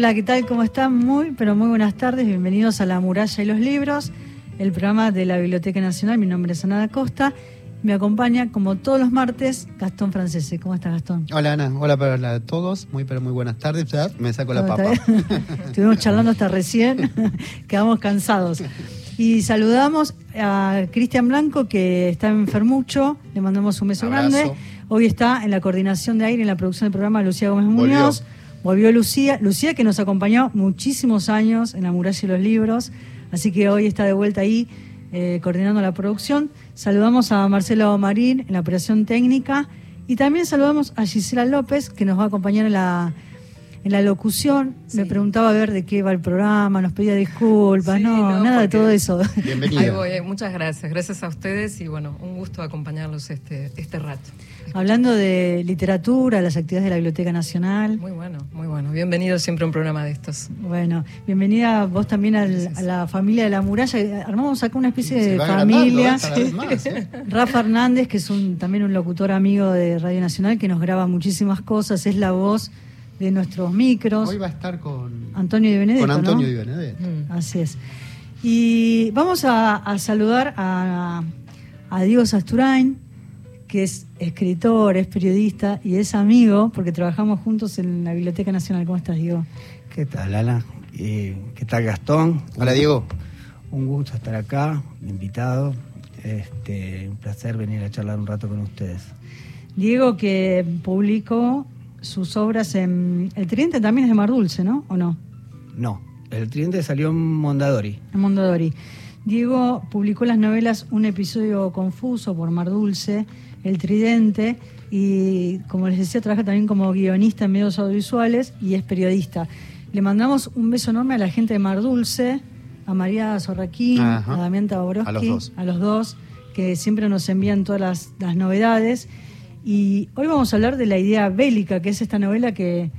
Hola, ¿qué tal? ¿Cómo están? Muy, pero muy buenas tardes. Bienvenidos a La Muralla y los Libros, el programa de la Biblioteca Nacional. Mi nombre es Ana Costa. Me acompaña, como todos los martes, Gastón Francese. ¿Cómo estás, Gastón? Hola, Ana. Hola para todos. Muy, pero muy buenas tardes. Me saco la papa. Estuvimos charlando hasta recién. Quedamos cansados. Y saludamos a Cristian Blanco, que está enfermucho. Le mandamos un beso grande. Hoy está en la coordinación de aire en la producción del programa Lucía Gómez Muñoz. Volvió Lucía, Lucía que nos acompañó muchísimos años en la muralla y los libros, así que hoy está de vuelta ahí eh, coordinando la producción. Saludamos a Marcelo Marín en la operación técnica y también saludamos a Gisela López que nos va a acompañar en la, en la locución. Me preguntaba a ver de qué va el programa, nos pedía disculpas, no, nada de todo eso. Bienvenido. Eh, muchas gracias, gracias a ustedes y bueno, un gusto acompañarlos este, este rato. Hablando de literatura, las actividades de la Biblioteca Nacional. Muy bueno, muy bueno. Bienvenido siempre a un programa de estos. Bueno, bienvenida vos también a la familia de la muralla. Armamos acá una especie de familia. ¿eh? ¿eh? Rafa Hernández, que es un, también un locutor amigo de Radio Nacional, que nos graba muchísimas cosas, es la voz de nuestros micros. Hoy va a estar con Antonio Di Benedetto. Con Antonio Di Benedetto. Mm. Así es. Y vamos a, saludar a, a Diego Sasturain que es escritor, es periodista y es amigo, porque trabajamos juntos en la Biblioteca Nacional. ¿Cómo estás, Diego? ¿Qué tal, Ana? ¿Qué tal, Gastón? Hola, Diego. Un gusto estar acá, invitado. Este, un placer venir a charlar un rato con ustedes. Diego, que publicó sus obras en. El Tridente también es de Mar Dulce, ¿no? ¿O no? No, el Tridente salió en Mondadori. En Mondadori. Diego publicó las novelas Un episodio confuso por Mar Dulce el Tridente y, como les decía, trabaja también como guionista en medios audiovisuales y es periodista. Le mandamos un beso enorme a la gente de Mar Dulce, a María Zorraquín, a Damián Taborowski, a los, dos. que siempre nos envían todas las, novedades. Y hoy vamos a hablar de la idea bélica, que es esta novela que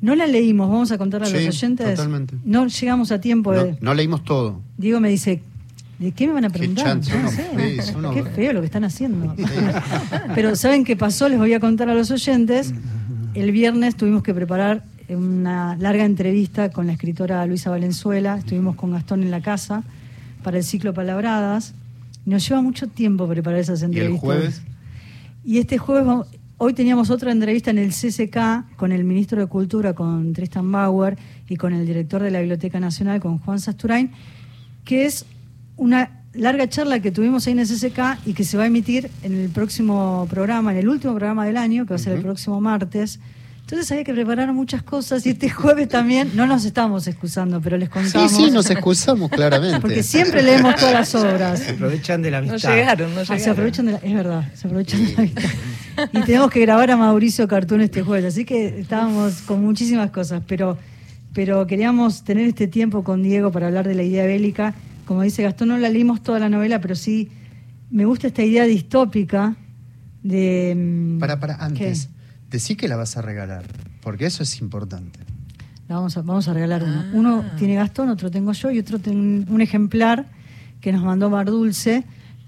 no la leímos, vamos a contarla a los oyentes. Totalmente. No llegamos a tiempo. No, no leímos todo. Diego me dice, ¿De qué me van a preguntar? no qué feo lo que están haciendo. Pero ¿saben qué pasó? Les voy a contar a los oyentes. El viernes tuvimos que preparar una larga entrevista con la escritora Luisa Valenzuela. Estuvimos con Gastón en la casa para el ciclo Palabradas. Nos lleva mucho tiempo preparar esas entrevistas. ¿Y el jueves? Y este jueves, hoy teníamos otra entrevista en el CCK con el ministro de Cultura, con Tristan Bauer, y con el director de la Biblioteca Nacional, con Juan Sasturain, que es una larga charla que tuvimos ahí en el CCK y que se va a emitir en el próximo programa, en el último programa del año, que va a ser el próximo martes. Entonces había que preparar muchas cosas y este jueves también no nos estamos excusando, pero les contamos. Sí, sí, nos excusamos claramente. Porque siempre leemos todas las obras. Se aprovechan de la amistad. No llegaron, no llegaron. Ah, se aprovechan de la, es verdad, se aprovechan de la amistad. Y tenemos que grabar a Mauricio Cartún este jueves, así que estábamos con muchísimas cosas, pero, pero queríamos tener este tiempo con Diego para hablar de la idea bélica como dice Gastón, no la leímos toda la novela, pero sí me gusta esta idea distópica de... Mm, para, para, antes, decí que la vas a regalar, porque eso es importante. La vamos a, vamos a regalar uno. Uno ah. tiene Gastón, otro tengo yo y otro tengo un ejemplar que nos mandó Mar Dulce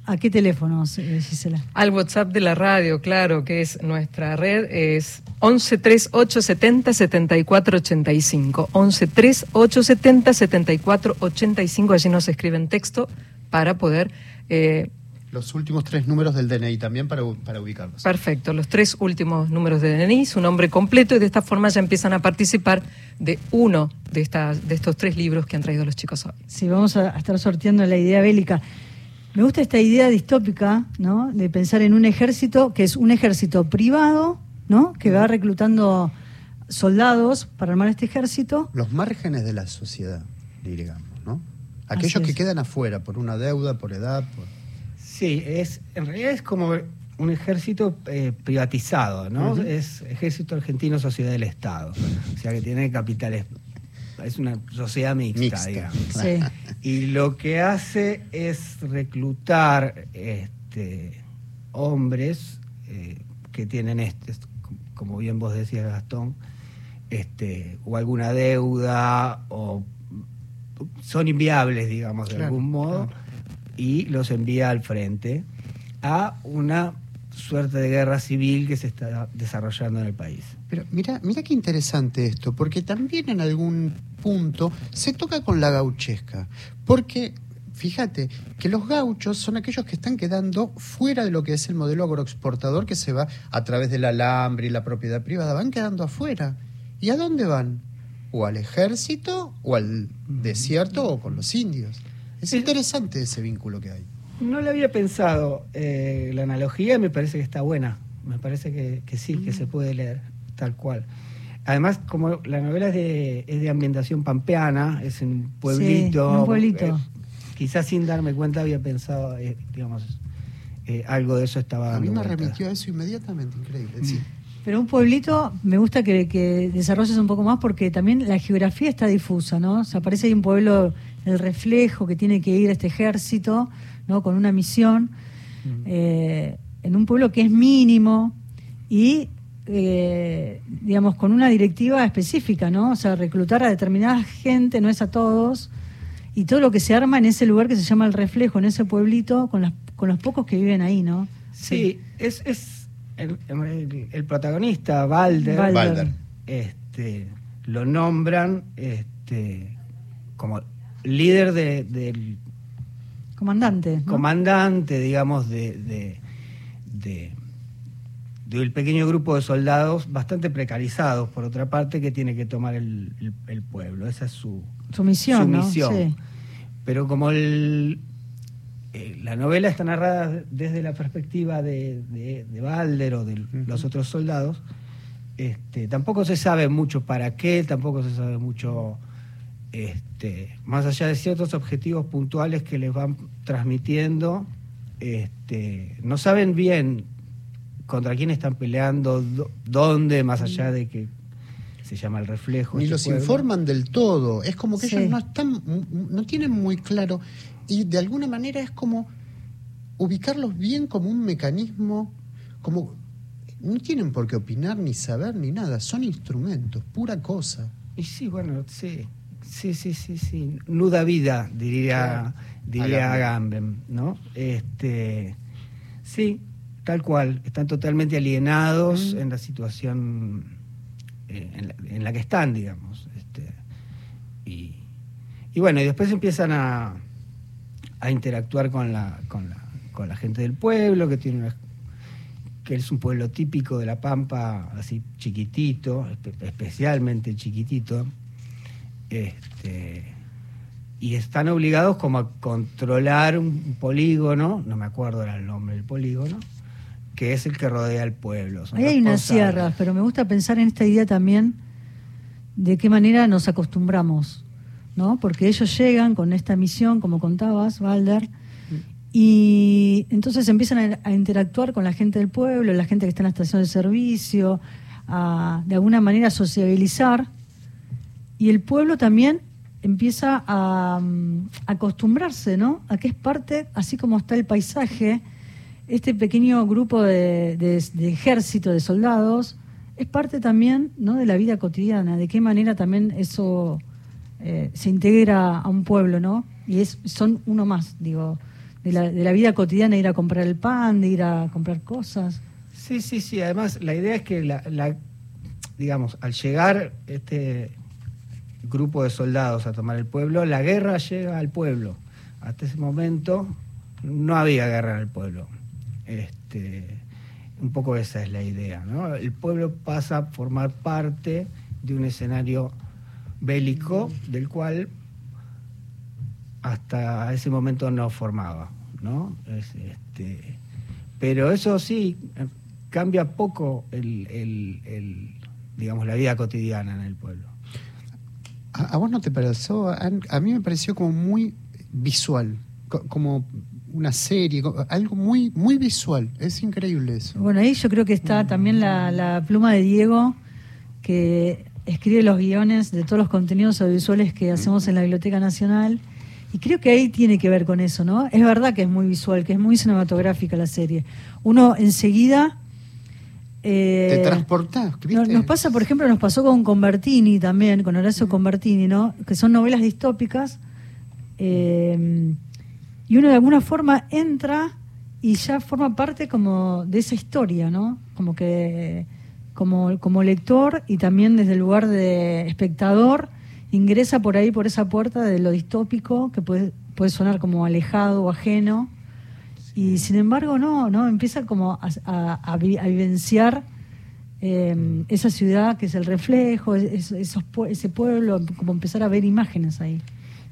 ¿A qué teléfono, Gisela? Al WhatsApp de la radio, claro, que es nuestra red, es 11 3870 7485. 11 3870 7485. Allí nos escriben texto para poder. Eh, los últimos tres números del DNI también para, para ubicarlos. Perfecto, los tres últimos números de DNI, su nombre completo, y de esta forma ya empiezan a participar de uno de, estas, de estos tres libros que han traído los chicos hoy. Sí, vamos a estar sorteando la idea bélica. Me gusta esta idea distópica, ¿no? De pensar en un ejército que es un ejército privado, ¿no? Que va reclutando soldados para armar este ejército. Los márgenes de la sociedad, digamos, ¿no? Aquellos que quedan afuera por una deuda, por edad, por... Sí, es en realidad es como un ejército eh, privatizado, ¿no? Es Ejército Argentino Sociedad del Estado, o sea que tiene capitales es una sociedad mixta, digamos. Y lo que hace es reclutar este, hombres eh, que tienen, este, como bien vos decías, Gastón, este, o alguna deuda, o son inviables, digamos, de algún modo, y los envía al frente a una suerte de guerra civil que se está desarrollando en el país. Pero mira, mira qué interesante esto, porque también en algún punto se toca con la gauchesca, porque fíjate que los gauchos son aquellos que están quedando fuera de lo que es el modelo agroexportador que se va a través del alambre y la propiedad privada, van quedando afuera. ¿Y a dónde van? O al ejército, o al desierto, o con los indios. Es interesante ese vínculo que hay. No le había pensado eh, la analogía, me parece que está buena. Me parece que, sí, que se puede leer tal cual. Además, como la novela es de, es de ambientación pampeana, es un pueblito. un pueblito. Eh, quizás sin darme cuenta había pensado, eh, digamos, eh, algo de eso estaba. A mí me remitió a eso inmediatamente, increíble. Sí. Pero un pueblito, me gusta que, que, desarrolles un poco más porque también la geografía está difusa, ¿no? O sea, parece ahí un pueblo, el reflejo que tiene que ir este ejército, ¿no? Con una misión, eh, en un pueblo que es mínimo y, digamos, con una directiva específica, ¿no? O sea, reclutar a determinada gente, no es a todos, y todo lo que se arma en ese lugar que se llama el reflejo, en ese pueblito, con, las, con los pocos que viven ahí, ¿no? Sí, es, es el, protagonista, Balder, Este, lo nombran este, como líder de, del... Comandante. Comandante, digamos, de, de, de del pequeño grupo de soldados bastante precarizados, por otra parte, que tiene que tomar el, pueblo. Esa es su, su misión. misión. Pero como el, eh, la novela está narrada desde la perspectiva de, de, Balder o de los otros soldados, este, tampoco se sabe mucho para qué, tampoco se sabe mucho, este, más allá de ciertos objetivos puntuales que les van transmitiendo, este, no saben bien contra quién están peleando, dónde, más allá de que se llama el reflejo. Ni los informan del todo, es como que ellos no están, no tienen muy claro, y de alguna manera es como ubicarlos bien como un mecanismo, como no tienen por qué opinar ni saber ni nada, son instrumentos, pura cosa. Y sí, bueno, sí, sí, sí, sí, sí, nuda vida, diría, diría Agamben, ¿no? Este, sí, Tal cual, están totalmente alienados en la situación eh, en, la, que están, digamos. Este, y, bueno, y después empiezan a, a interactuar con la, con la, con la gente del pueblo, que tiene que es un pueblo típico de La Pampa, así chiquitito, especialmente chiquitito. Este, y están obligados como a controlar un polígono, no me acuerdo el nombre del polígono, que es el que rodea el pueblo. Ahí hay una sierra, pero me gusta pensar en esta idea también de qué manera nos acostumbramos, ¿no? Porque ellos llegan con esta misión, como contabas, Valder, y entonces empiezan a, interactuar con la gente del pueblo, la gente que está en la estación de servicio, a, de alguna manera sociabilizar, y el pueblo también empieza a, mm, acostumbrarse, ¿no? A que es parte, así como está el paisaje, este pequeño grupo de, ejército, de soldados, es parte también ¿no? de la vida cotidiana, de qué manera también eso eh, se integra a un pueblo, ¿no? Y es, son uno más, digo, de la, de la vida cotidiana, ir a comprar el pan, de ir a comprar cosas. Sí, sí, sí, además la idea es que, la, digamos, al llegar este grupo de soldados a tomar el pueblo, la guerra llega al pueblo. Hasta ese momento no había guerra en el pueblo este, un poco esa es la idea. ¿no? El pueblo pasa a formar parte de un escenario bélico del cual hasta ese momento no formaba. ¿no? este, pero eso sí, cambia poco el, digamos, la vida cotidiana en el pueblo. ¿A, vos no te pareció? a mí me pareció como muy visual, como una serie, algo muy, muy visual. Es increíble eso. Bueno, ahí yo creo que está también la, pluma de Diego, que escribe los guiones de todos los contenidos audiovisuales que hacemos en la Biblioteca Nacional. Y creo que ahí tiene que ver con eso, ¿no? Es verdad que es muy visual, que es muy cinematográfica la serie. Uno enseguida... Eh, Te transportás, nos, pasa, por ejemplo, nos pasó con Convertini también, con Horacio Convertini, ¿no? Que son novelas distópicas. Eh, y uno de alguna forma entra y ya forma parte como de esa historia, ¿no? Como que como, como lector y también desde el lugar de espectador ingresa por ahí, por esa puerta de lo distópico, que puede, puede sonar como alejado o ajeno, y sin embargo no, no empieza como a, vivenciar eh, esa ciudad que es el reflejo, esos, ese pueblo, como empezar a ver imágenes ahí.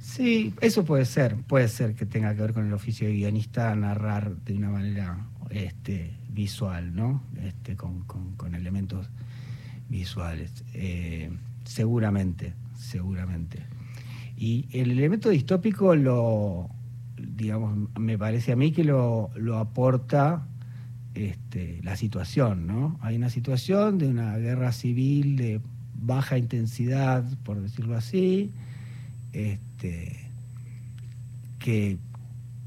Sí, eso puede ser, puede ser que tenga que ver con el oficio de guionista narrar de una manera este, visual, ¿no? Este, con, elementos visuales. Eh, seguramente, seguramente. Y el elemento distópico lo, digamos, me parece a mí que lo, lo aporta este, la situación, ¿no? Hay una situación de una guerra civil de baja intensidad, por decirlo así, este, que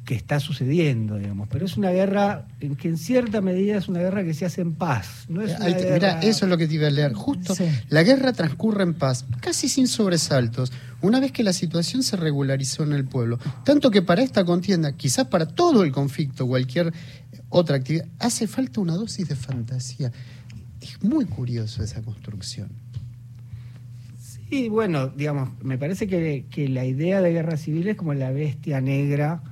que está sucediendo, digamos. Pero es una guerra en que en cierta medida es una guerra que se hace en paz. No es Mira, eso es lo que te iba a leer. Justo la guerra transcurre en paz, casi sin sobresaltos, una vez que la situación se regularizó en el pueblo. Tanto que para esta contienda, quizás para todo el conflicto, cualquier otra actividad, hace falta una dosis de fantasía. Es muy curioso esa construcción. Sí, bueno, digamos, me parece que, que la idea de guerra civil es como la bestia negra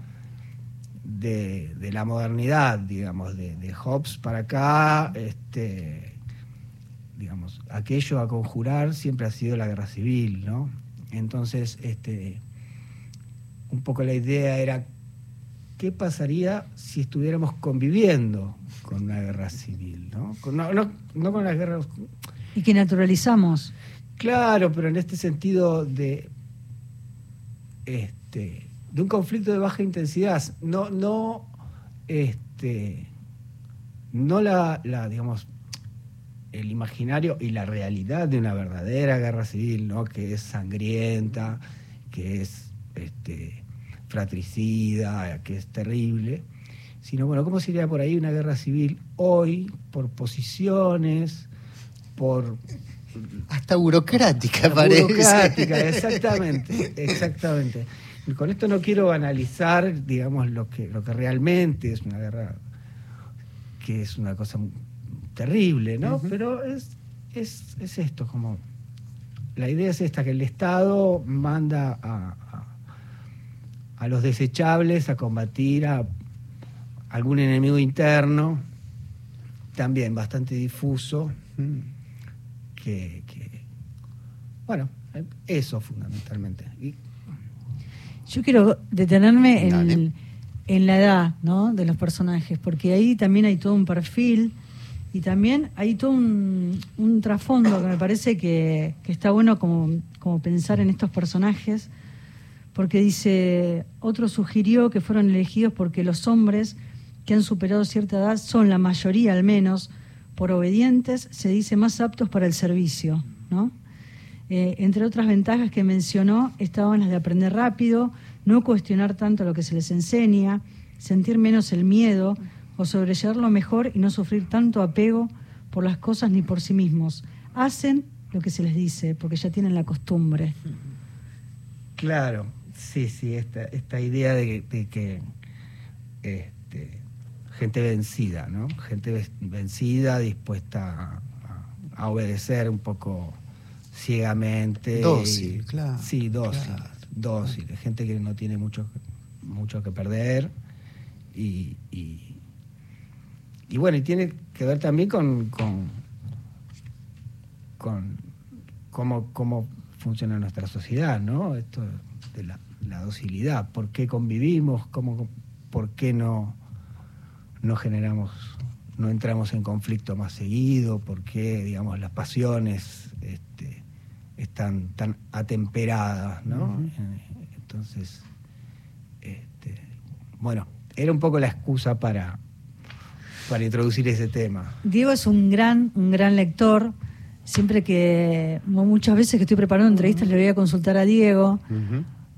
de, la modernidad, digamos, de, Hobbes para acá, este, digamos, aquello a conjurar siempre ha sido la guerra civil, ¿no? Entonces, este, un poco la idea era qué pasaría si estuviéramos conviviendo con una guerra civil, ¿no? No, no, no con las guerras... Y que naturalizamos. Claro, pero en este sentido de... Este, de un conflicto de baja intensidad, no, no, este, no la, la, digamos, el imaginario y la realidad de una verdadera guerra civil, ¿no? que es sangrienta, que es este, fratricida, que es terrible, sino, bueno, ¿cómo sería por ahí una guerra civil hoy por posiciones, por... Hasta burocrática, parece. Burocrática, exactamente, exactamente. Y con esto no quiero analizar, digamos, lo que, lo que realmente es una guerra, que es una cosa terrible, ¿no? Pero es, es, es, esto, como la idea es esta, que el Estado manda a, a, los desechables a combatir a algún enemigo interno, también bastante difuso, que, que bueno, eso fundamentalmente. Y yo quiero detenerme en, la edad ¿no? de los personajes, porque ahí también hay todo un perfil y también hay todo un, trasfondo que me parece que, está bueno como, como, pensar en estos personajes, porque dice, otro sugirió que fueron elegidos porque los hombres que han superado cierta edad son la mayoría al menos, por obedientes, se dice más aptos para el servicio, ¿no? Eh, entre otras ventajas que mencionó estaban las de aprender rápido, no cuestionar tanto lo que se les enseña, sentir menos el miedo o sobrellevarlo mejor y no sufrir tanto apego por las cosas ni por sí mismos. Hacen lo que se les dice porque ya tienen la costumbre. Claro, sí, sí, esta, idea de, que este, gente vencida, ¿no? Gente vencida, dispuesta a obedecer un poco ciegamente. Dócil, claro. Sí, dócil, dócil. Gente que no tiene mucho, mucho que perder. Y, y, bueno, y tiene que ver también con, con, con cómo, cómo funciona nuestra sociedad, ¿no? Esto de la, docilidad. ¿Por qué convivimos? ¿Cómo, ¿Por qué no, no generamos, no entramos en conflicto más seguido? ¿Por qué, digamos, las pasiones este, están tan atemperadas, ¿no? Entonces, este, bueno, era un poco la excusa para, para introducir ese tema. Diego es un gran, un gran lector. Siempre que, muchas veces que estoy preparando entrevistas, le voy a consultar a Diego.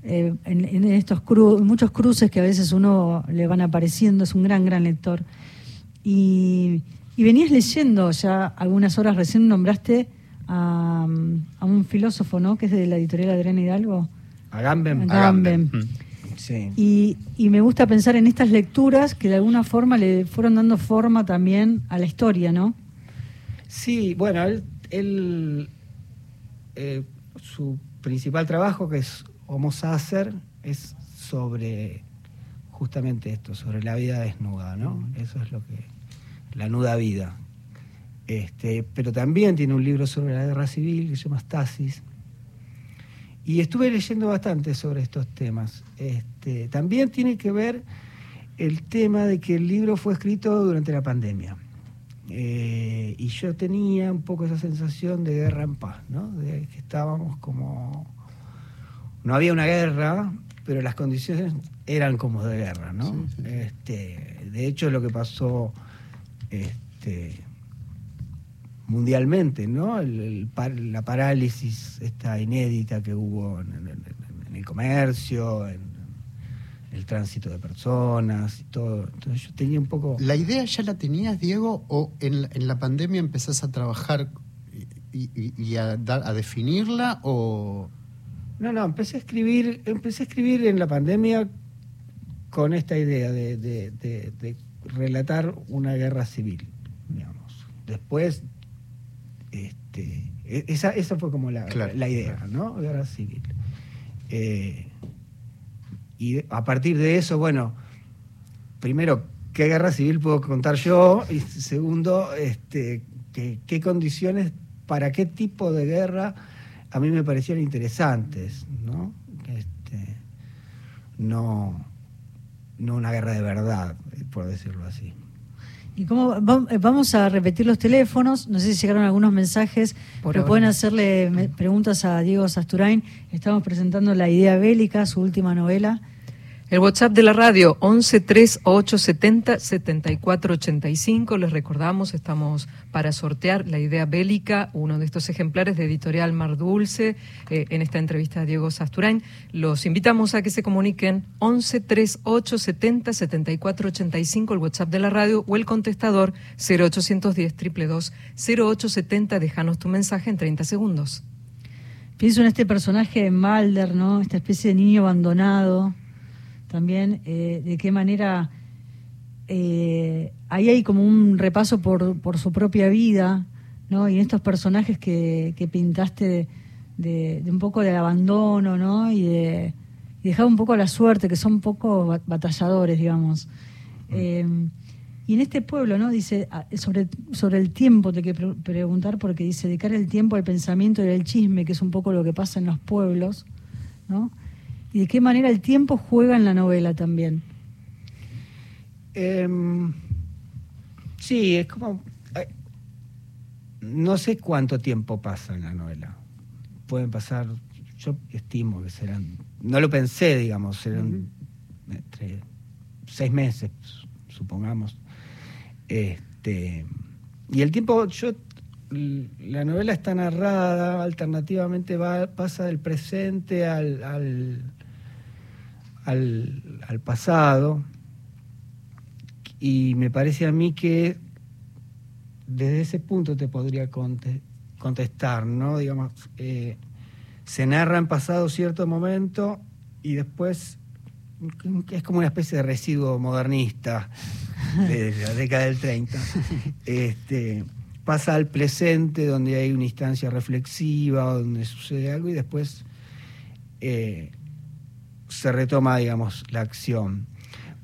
Eh, en, estos cru muchos cruces que a veces uno le van apareciendo, es un gran, gran lector. Y, y venías leyendo ya algunas horas, recién nombraste a, un filósofo, ¿no? Que es de la editorial Adriana Hidalgo. A Agamben. Mm. Y, y, me gusta pensar en estas lecturas que de alguna forma le fueron dando forma también a la historia, ¿no? Sí, bueno, él, eh, su principal trabajo, que es Homo Sacer, es sobre justamente esto, sobre la vida desnuda, ¿no? Eso es lo que, la nuda vida. Este, pero también tiene un libro sobre la guerra civil que se llama Stasis. Y estuve leyendo bastante sobre estos temas. Este, también tiene que ver el tema de que el libro fue escrito durante la pandemia. Eh, y yo tenía un poco esa sensación de guerra en paz, ¿no? De que estábamos como... No había una guerra, pero las condiciones eran como de guerra, ¿no? Este, de hecho, lo que pasó este, mundialmente, ¿no? la parálisis esta inédita que hubo en, el comercio, en el tránsito de personas y todo. Entonces yo tenía un poco... ¿La idea ya la tenías, Diego, o en, la pandemia empezás a trabajar y, a, a definirla o...? No, no, empecé a escribir, empecé a escribir en la pandemia con esta idea de, relatar una guerra civil, digamos. Después, este, e, esa, esa fue como la, la idea, ¿no? Guerra civil. Eh, y a partir de eso, bueno, primero, ¿qué guerra civil puedo contar yo? Y segundo, este, ¿qué, condiciones, para qué tipo de guerra a mí me parecían interesantes, ¿no? Este, no, no una guerra de verdad, por decirlo así. ¿Y cómo eh, vamos a repetir los teléfonos? No sé si llegaron algunos mensajes, pero pueden hacerle preguntas a Diego Sasturain. Estamos presentando La idea bélica, su última novela. El WhatsApp de la radio 1138707485. Les recordamos, estamos para sortear la idea bélica, uno de estos ejemplares de editorial Mar Dulce, eh, en esta entrevista a Diego Sasturain. Los invitamos a que se comuniquen 1138707485, el WhatsApp de la radio, o el contestador 0810 222 0870. Déjanos tu mensaje en 30 segundos. Pienso en este personaje de Malder, ¿no? Esta especie de niño abandonado también eh, de qué manera eh, ahí hay como un repaso por, por, su propia vida, ¿no? Y en estos personajes que, que pintaste de, un poco de abandono, ¿no? Y de dejar un poco a la suerte, que son un poco batalladores, digamos. Mm. Eh, y en este pueblo, ¿no? Dice, ah, sobre, sobre el tiempo te quiero preguntar, porque dice, dedicar el tiempo al pensamiento y al chisme, que es un poco lo que pasa en los pueblos, ¿no? Y de qué manera el tiempo juega en la novela también. Em, sí, es como... No sé cuánto tiempo pasa en la novela. Pueden pasar, yo estimo que serán, no lo pensé, digamos, serán entre seis meses, supongamos. Este, y el tiempo, yo la novela está narrada, alternativamente va, pasa del presente al, al, pasado y me parece a mí que desde ese punto te podría contestar, ¿no? Digamos, eh, se narra en pasado cierto momento y después es como una especie de residuo modernista de la década del 30. Este, pasa al presente donde hay una instancia reflexiva, donde sucede algo y después eh, se retoma, digamos, la acción.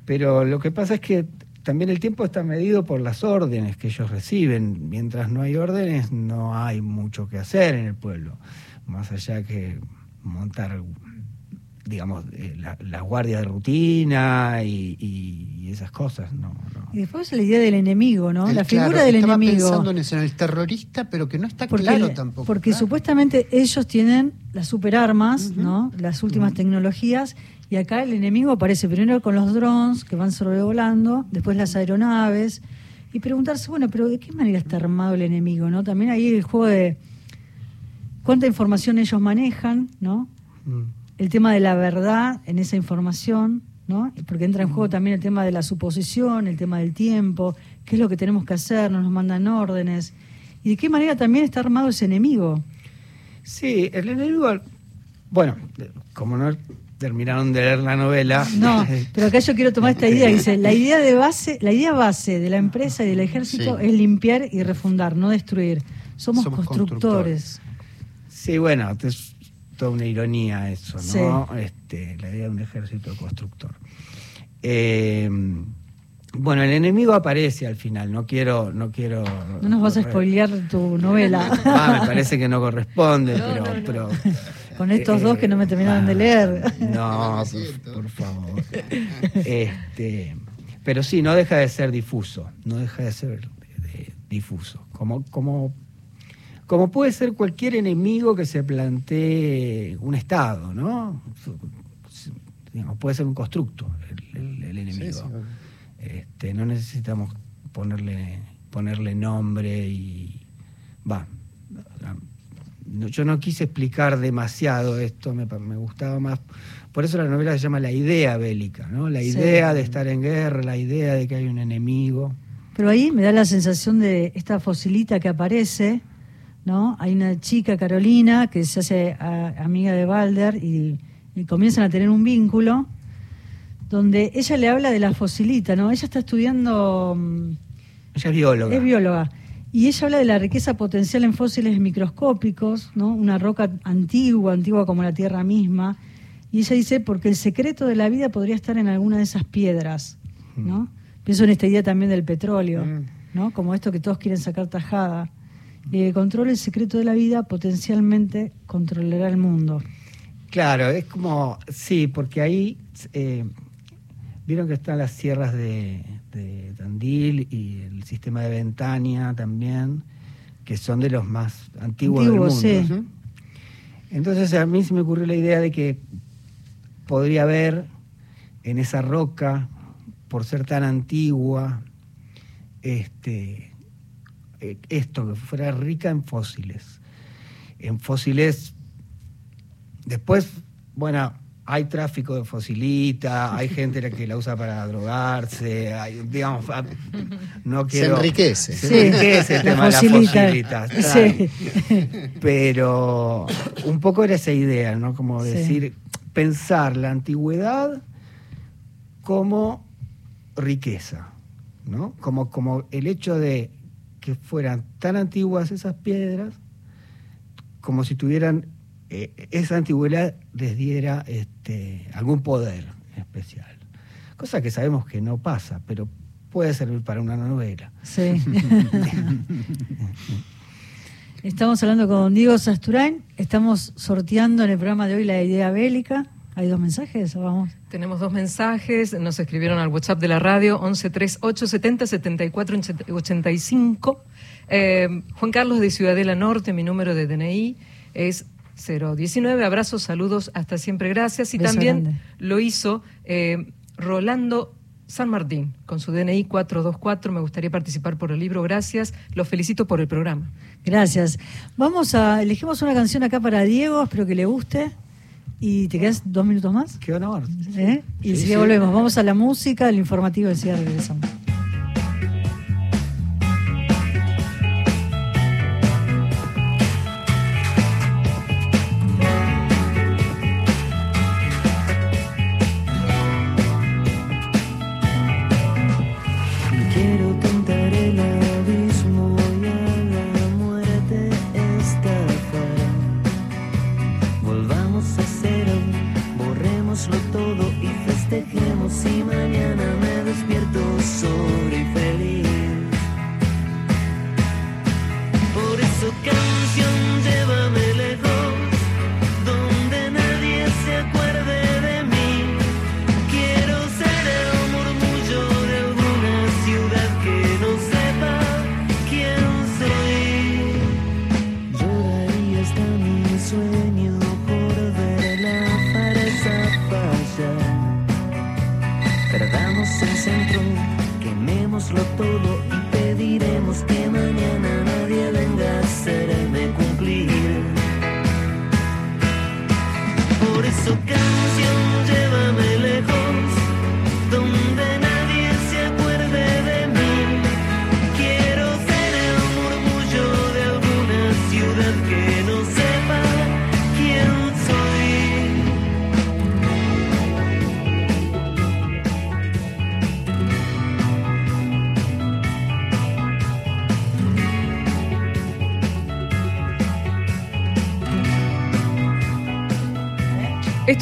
Pero lo que pasa es que también el tiempo está medido por las órdenes que ellos reciben. Mientras no hay órdenes, no hay mucho que hacer en el pueblo, más allá que montar, digamos, eh, la, guardia de rutina y, esas cosas. No, Y después la idea del enemigo, ¿no? la figura del estaba enemigo. pensando en eso, en el terrorista, pero que no está claro tampoco. Porque supuestamente ellos tienen las superarmas, ¿no? Las últimas tecnologías y acá el enemigo aparece primero con los drones que van sobrevolando, después las aeronaves, y preguntarse, bueno, pero ¿de qué manera está armado el enemigo? ¿no? También ahí el juego de cuánta información ellos manejan, ¿no? Mm. El tema de la verdad en esa información, ¿no? Porque entra en juego también el tema de la suposición, el tema del tiempo, qué es lo que tenemos que hacer, nos mandan órdenes. ¿Y de qué manera también está armado ese enemigo? Sí, el enemigo, bueno, como no terminaron de leer la novela. No, pero acá yo quiero tomar esta idea. Dice, la idea de base, la idea base de la empresa y del ejército es limpiar y refundar, no destruir. Somos, constructores. Sí, bueno, es toda una ironía eso, ¿no? Este, la idea de un ejército constructor. Eh, bueno, el enemigo aparece al final, no quiero... No, quiero no nos vas a spoilear tu novela. Ah, me parece que no corresponde, pero, Con estos dos que no me terminaron de leer. No, por, favor. Este, pero sí, no deja de ser difuso, no deja de ser difuso. Como, como, como puede ser cualquier enemigo que se plantee un Estado, ¿no? puede ser un constructo el, enemigo. Este, no necesitamos ponerle, ponerle nombre y. Va. yo no quise explicar demasiado esto, me, gustaba más. Por eso la novela se llama La idea bélica, ¿no? La idea de estar en guerra, la idea de que hay un enemigo. Pero ahí me da la sensación de esta fosilita que aparece, ¿no? Hay una chica, Carolina, que se hace amiga de Balder y comienzan a tener un vínculo donde ella le habla de la fosilita, ¿no? Ella está estudiando... Mm, ella es bióloga. Es bióloga. Y ella habla de la riqueza potencial en fósiles microscópicos, ¿no? Una roca antigua, antigua como la Tierra misma. Y ella dice, porque el secreto de la vida podría estar en alguna de esas piedras, ¿no? Mm. Pienso en esta idea también del petróleo, mm. ¿no? Como esto que todos quieren sacar tajada. Eh, controla el secreto de la vida, potencialmente controlará el mundo. Claro, es como, sí, porque ahí eh, Vieron que están las sierras de, Tandil y el sistema de Ventania también, que son de los más antiguos del mundo. Entonces a mí se me ocurrió la idea de que podría haber en esa roca, por ser tan antigua, este, esto, que fuera rica en fósiles. En fósiles, después, bueno, hay tráfico de fosilita, hay gente que la usa para drogarse, hay, digamos, no quiero... Se enriquece. Se enriquece el tema de las fosilitas. Sí. Pero un poco era esa idea, ¿no? Como decir, pensar la antigüedad como riqueza, ¿no? Como, como el hecho de que fueran tan antiguas esas piedras, como si tuvieran eh, esa antigüedad les diera este, algún poder especial. Cosa que sabemos que no pasa, pero puede servir para una novela. Sí. Estamos hablando con Diego Sasturain, estamos sorteando en el programa de hoy la idea bélica. ¿Hay dos mensajes vamos? Tenemos dos mensajes, nos escribieron al WhatsApp de la radio, 1138707485. Eh, Juan Carlos de Ciudadela Norte, mi número de DNI es 019. Abrazos, saludos, hasta siempre, gracias. Y también lo hizo eh, Rolando San Martín, con su DNI 424. Me gustaría participar por el libro. Gracias. Los felicito por el programa. Gracias. Vamos a. Elegimos una canción acá para Diego, espero que le guste. ¿Y te quedas dos minutos más? Qué honor. ¿Eh? Y si volvemos. Vamos a la música, el informativo y cierre regresamos. hazlo todo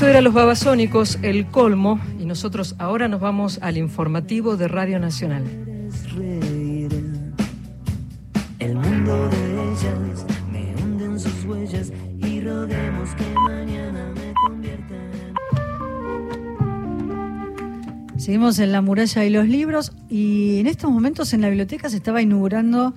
Esto era Los Babasónicos, El Colmo, y nosotros ahora nos vamos al informativo de Radio Nacional. El mundo de ellas me hunden sus huellas y roguemos que mañana me convierta Seguimos en la muralla y los libros y en estos momentos en la biblioteca se estaba inaugurando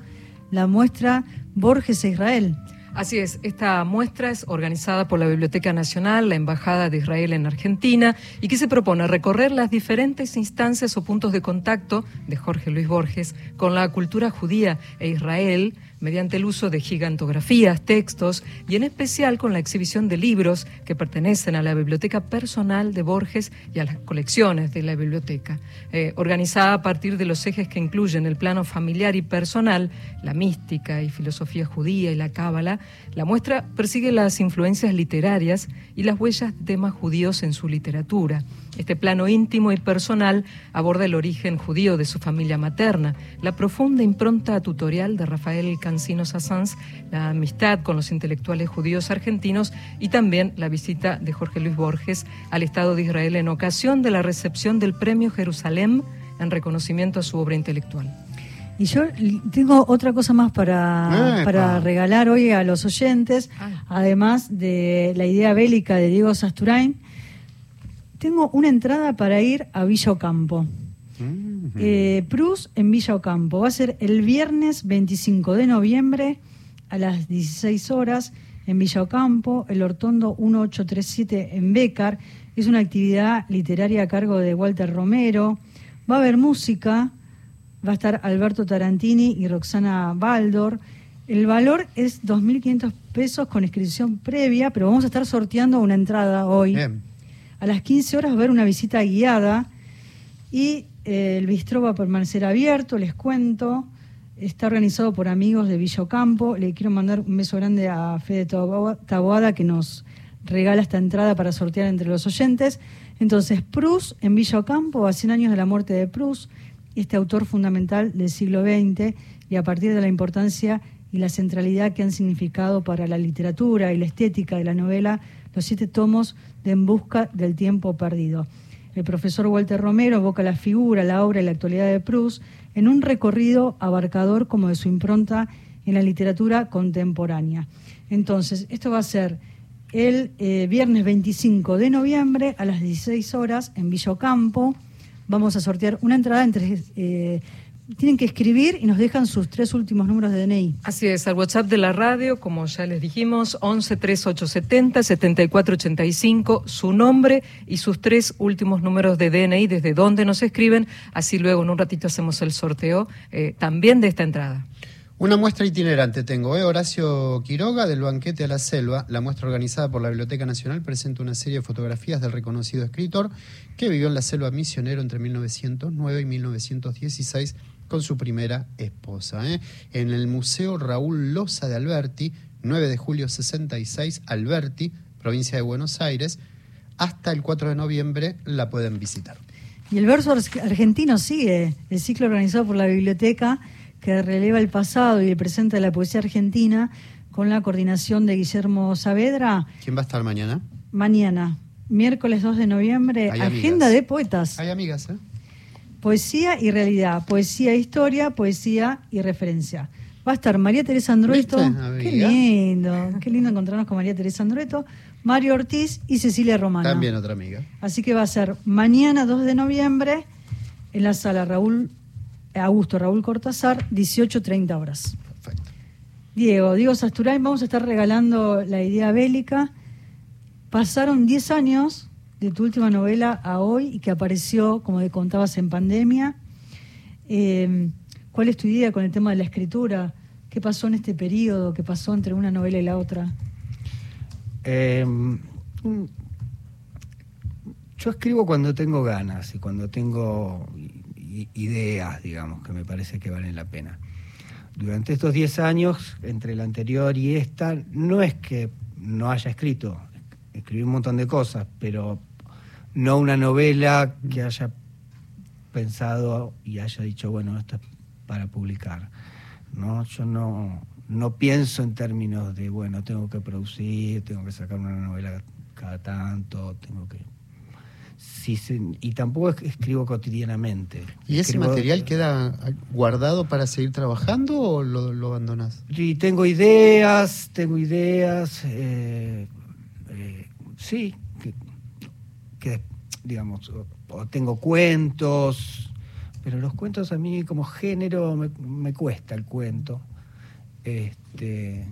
la muestra Borges e Israel. Así es, esta muestra es organizada por la Biblioteca Nacional, la Embajada de Israel en Argentina, y que se propone recorrer las diferentes instancias o puntos de contacto de Jorge Luis Borges con la cultura judía e Israel mediante el uso de gigantografías, textos y en especial con la exhibición de libros que pertenecen a la biblioteca personal de Borges y a las colecciones de la biblioteca. Eh, organizada a partir de los ejes que incluyen el plano familiar y personal, la mística y filosofía judía y la cábala, la muestra persigue las influencias literarias y las huellas de temas judíos en su literatura. Este plano íntimo y personal aborda el origen judío de su familia materna, la profunda impronta tutorial de Rafael Cancino Sassans, la amistad con los intelectuales judíos argentinos y también la visita de Jorge Luis Borges al Estado de Israel en ocasión de la recepción del Premio Jerusalén en reconocimiento a su obra intelectual. Y yo tengo otra cosa más para, para regalar hoy a los oyentes, ah. además de la idea bélica de Diego Sasturain. Tengo una entrada para ir a Villa Mm-hmm. Eh, Prus en Villa Ocampo. Va a ser el viernes 25 de noviembre a las 16 horas en Villa Ocampo, el Hortondo 1837 en Becar. Es una actividad literaria a cargo de Walter Romero. Va a haber música, va a estar Alberto Tarantini y Roxana Baldor. El valor es 2.500 pesos con inscripción previa, pero vamos a estar sorteando una entrada hoy. A las 15 horas va a haber una visita guiada y el bistró va a permanecer abierto, les cuento. Está organizado por amigos de Villocampo. Le quiero mandar un beso grande a Fede Taboada que nos regala esta entrada para sortear entre los oyentes. Entonces, Prus en Villocampo, a 100 años de la muerte de Prus este autor fundamental del siglo XX y a partir de la importancia y la centralidad que han significado para la literatura y la estética de la novela los siete tomos de En Busca del Tiempo Perdido. El profesor Walter Romero evoca la figura, la obra y la actualidad de Proust en un recorrido abarcador como de su impronta en la literatura contemporánea. Entonces, esto va a ser el eh, viernes 25 de noviembre a las 16 horas en Villocampo vamos a sortear una entrada entre... Eh, tienen que escribir y nos dejan sus tres últimos números de DNI. Así es, al WhatsApp de la radio, como ya les dijimos, 11 3870 7485, su nombre y sus tres últimos números de DNI, desde dónde nos escriben, así luego en un ratito hacemos el sorteo eh, también de esta entrada. Una muestra itinerante tengo, ¿eh? Horacio Quiroga, del Banquete a la Selva. La muestra organizada por la Biblioteca Nacional presenta una serie de fotografías del reconocido escritor que vivió en la selva misionero entre 1909 y 1916 con su primera esposa. ¿eh? En el Museo Raúl Loza de Alberti, 9 de julio 66, Alberti, provincia de Buenos Aires. Hasta el 4 de noviembre la pueden visitar. Y el verso argentino sigue, el ciclo organizado por la biblioteca que releva el pasado y el presente de la poesía argentina con la coordinación de Guillermo Saavedra. ¿Quién va a estar mañana? Mañana, miércoles 2 de noviembre, agenda de poetas. Hay amigas, ¿eh? Poesía y realidad, poesía e historia, poesía y referencia. Va a estar María Teresa Andrueto. Qué lindo, qué lindo encontrarnos con María Teresa Andrueto, Mario Ortiz y Cecilia Romano. También otra amiga. Así que va a ser mañana 2 de noviembre en la sala Raúl Augusto Raúl Cortázar, 18.30 horas. Perfecto. Diego, Diego Sasturain, vamos a estar regalando la idea bélica. Pasaron 10 años de tu última novela a hoy y que apareció, como te contabas, en pandemia. Em, ¿Cuál es tu idea con el tema de la escritura? ¿Qué pasó en este periodo? ¿Qué pasó entre una novela y la otra? Em, yo escribo cuando tengo ganas y cuando tengo ideas, digamos, que me parece que valen la pena. Durante estos 10 años, entre la anterior y esta, no es que no haya escrito, escribí un montón de cosas, pero no una novela que haya pensado y haya dicho, bueno, esto es para publicar. ¿no? Yo no, no pienso en términos de, bueno, tengo que producir, tengo que sacar una novela cada tanto, tengo que y tampoco escribo cotidianamente. ¿Y ese material queda guardado para seguir trabajando o lo, lo abandonas? Sí, tengo ideas, tengo ideas, eh, eh, sí, que, digamos, tengo cuentos, pero los cuentos a mí como género me, cuesta el cuento, este,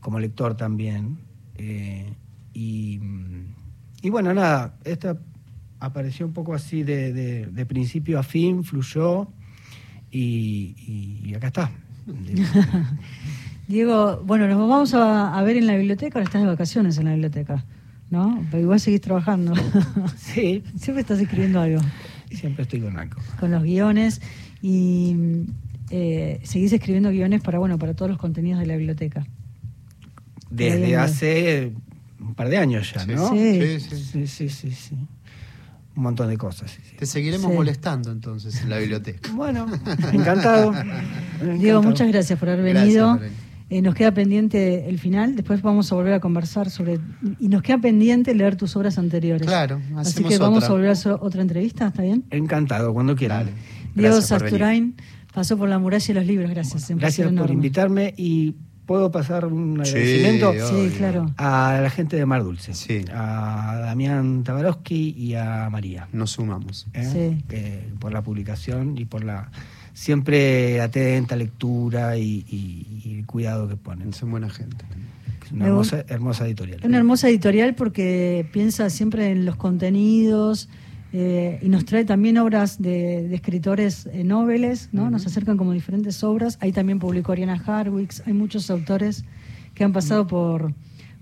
como lector también, eh, y y bueno, nada, esta apareció un poco así de, principio a fin, fluyó y, acá está. Diego, bueno, nos vamos a, ver en la biblioteca, ahora estás de vacaciones en la biblioteca, ¿no? Pero igual seguís trabajando. Sí. Siempre estás escribiendo algo. Siempre estoy con algo. Con los guiones y eh, seguís escribiendo guiones para, bueno, para todos los contenidos de la biblioteca. Desde hace un par de años ya, ¿no? Sí, sí, sí, sí. sí, Un montón de cosas. Te seguiremos molestando entonces en la biblioteca. Bueno, encantado. Diego, muchas gracias por haber venido. Eh, nos queda pendiente el final, después vamos a volver a conversar sobre... Y nos queda pendiente leer tus obras anteriores. Claro, Así que vamos a volver a hacer otra entrevista, ¿está bien? Encantado, cuando quieran. Diego Sasturain pasó por la muralla y los libros, gracias. gracias por invitarme y ¿Puedo pasar un agradecimiento? Sí, claro. A la gente de Mar Dulce. Sí. A Damián Tabarovsky y a María. Nos sumamos. ¿Eh? Eh, por la publicación y por la siempre atenta lectura y, el cuidado que ponen. Son buena gente. Es una hermosa, hermosa editorial. Una hermosa editorial porque piensa siempre en los contenidos eh, y nos trae también obras de, escritores eh, noveles, ¿no? Nos acercan como diferentes obras. Ahí también publicó Ariana Harwicks. Hay muchos autores que han pasado por,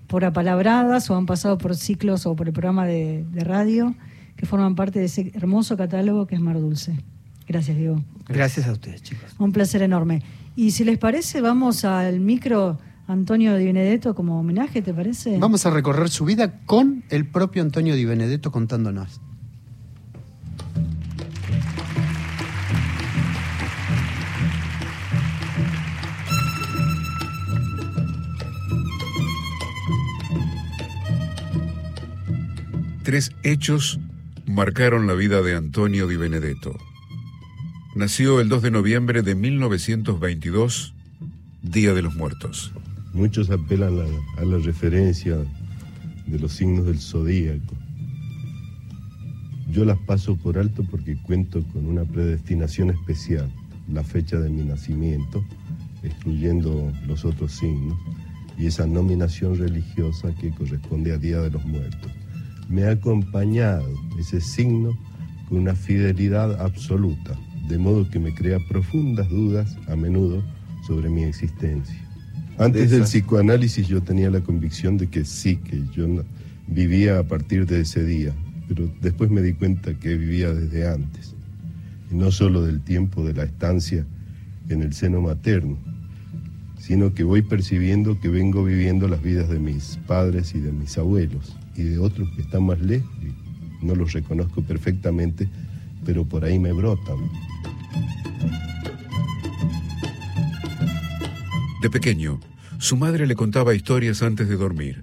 por apalabradas o han pasado por ciclos o por el programa de, radio que forman parte de ese hermoso catálogo que es Mar Dulce. Gracias, Diego. Gracias a ustedes, chicos. Un placer enorme. Y si les parece, vamos al micro Antonio Di Benedetto como homenaje, ¿te parece? Vamos a recorrer su vida con el propio Antonio Di Benedetto contándonos. Tres hechos marcaron la vida de Antonio Di Benedetto. Nació el 2 de noviembre de 1922, Día de los Muertos. Muchos apelan a, la referencia de los signos del zodíaco. Yo las paso por alto porque cuento con una predestinación especial, la fecha de mi nacimiento, excluyendo los otros signos, y esa nominación religiosa que corresponde a Día de los Muertos me ha acompañado ese signo con una fidelidad absoluta, de modo que me crea profundas dudas a menudo sobre mi existencia. Antes del psicoanálisis yo tenía la convicción de que sí, que yo vivía a partir de ese día, pero después me di cuenta que vivía desde antes, y no solo del tiempo de la estancia en el seno materno, sino que voy percibiendo que vengo viviendo las vidas de mis padres y de mis abuelos y de otros que están más lejos, y no los reconozco perfectamente, pero por ahí me brotan. De pequeño, su madre le contaba historias antes de dormir,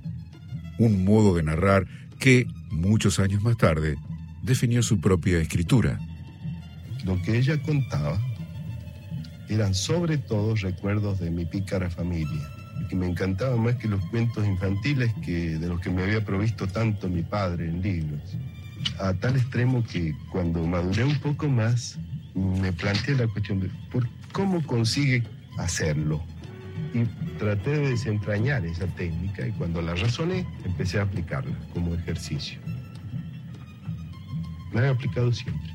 un modo de narrar que, muchos años más tarde, definió su propia escritura. Lo que ella contaba eran sobre todo recuerdos de mi pícara familia que me encantaba más que los cuentos infantiles que de los que me había provisto tanto mi padre en libros. A tal extremo que cuando maduré un poco más, me planteé la cuestión de ¿por cómo consigue hacerlo. Y traté de desentrañar esa técnica y cuando la razoné, empecé a aplicarla como ejercicio. La he aplicado siempre.